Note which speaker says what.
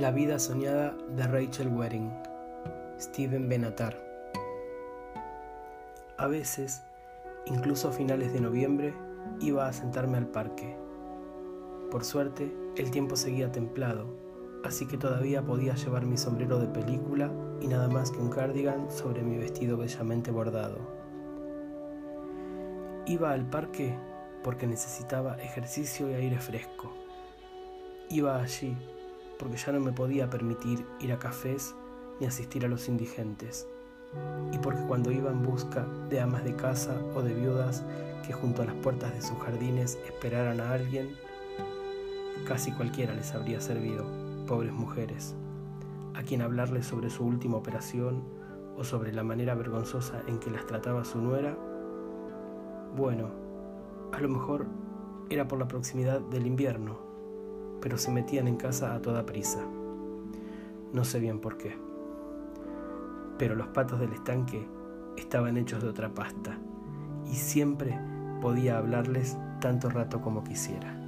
Speaker 1: La vida soñada de Rachel Waring, Steven Benatar. A veces, incluso a finales de noviembre, iba a sentarme al parque. Por suerte, el tiempo seguía templado, así que todavía podía llevar mi sombrero de película y nada más que un cardigan sobre mi vestido bellamente bordado. Iba al parque porque necesitaba ejercicio y aire fresco. Iba allí porque ya no me podía permitir ir a cafés ni asistir a los indigentes, y porque cuando iba en busca de amas de casa o de viudas que junto a las puertas de sus jardines esperaran a alguien, casi cualquiera les habría servido, pobres mujeres, a quien hablarles sobre su última operación o sobre la manera vergonzosa en que las trataba su nuera, bueno, a lo mejor era por la proximidad del invierno pero se metían en casa a toda prisa. No sé bien por qué. Pero los patos del estanque estaban hechos de otra pasta y siempre podía hablarles tanto rato como quisiera.